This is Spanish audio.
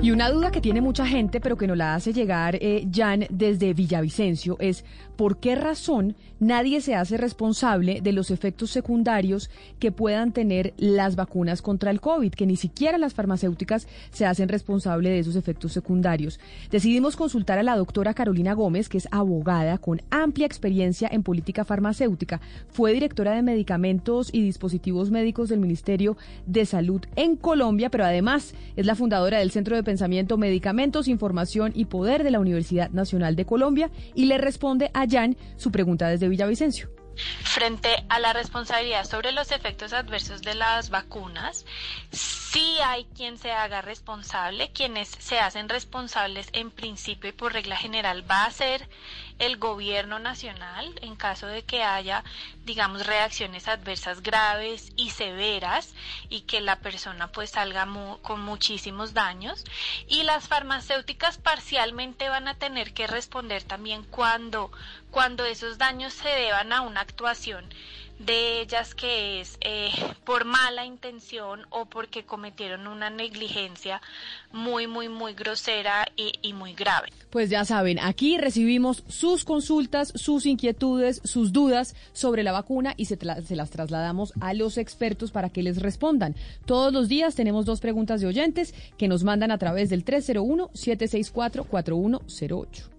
Y una duda que tiene mucha gente, pero que nos la hace llegar eh, Jan desde Villavicencio, es por qué razón nadie se hace responsable de los efectos secundarios que puedan tener las vacunas contra el COVID, que ni siquiera las farmacéuticas se hacen responsable de esos efectos secundarios. Decidimos consultar a la doctora Carolina Gómez, que es abogada con amplia experiencia en política farmacéutica. Fue directora de medicamentos y dispositivos médicos del Ministerio de Salud en Colombia, pero además es la fundadora del Centro de Pensamiento Medicamentos, Información y Poder de la Universidad Nacional de Colombia y le responde a Jan su pregunta desde Villavicencio. Frente a la responsabilidad sobre los efectos adversos de las vacunas, sí hay quien se haga responsable, quienes se hacen responsables en principio y por regla general va a ser el gobierno nacional en caso de que haya, digamos, reacciones adversas graves y severas y que la persona pues salga con muchísimos daños. Y las farmacéuticas parcialmente van a tener que responder también cuando cuando esos daños se deban a una actuación de ellas que es eh, por mala intención o porque cometieron una negligencia muy, muy, muy grosera y, muy grave. Pues ya saben, aquí recibimos sus consultas, sus inquietudes, sus dudas sobre la vacuna y se, se las trasladamos a los expertos para que les respondan. Todos los días tenemos dos preguntas de oyentes que nos mandan a través del 301-764-4108.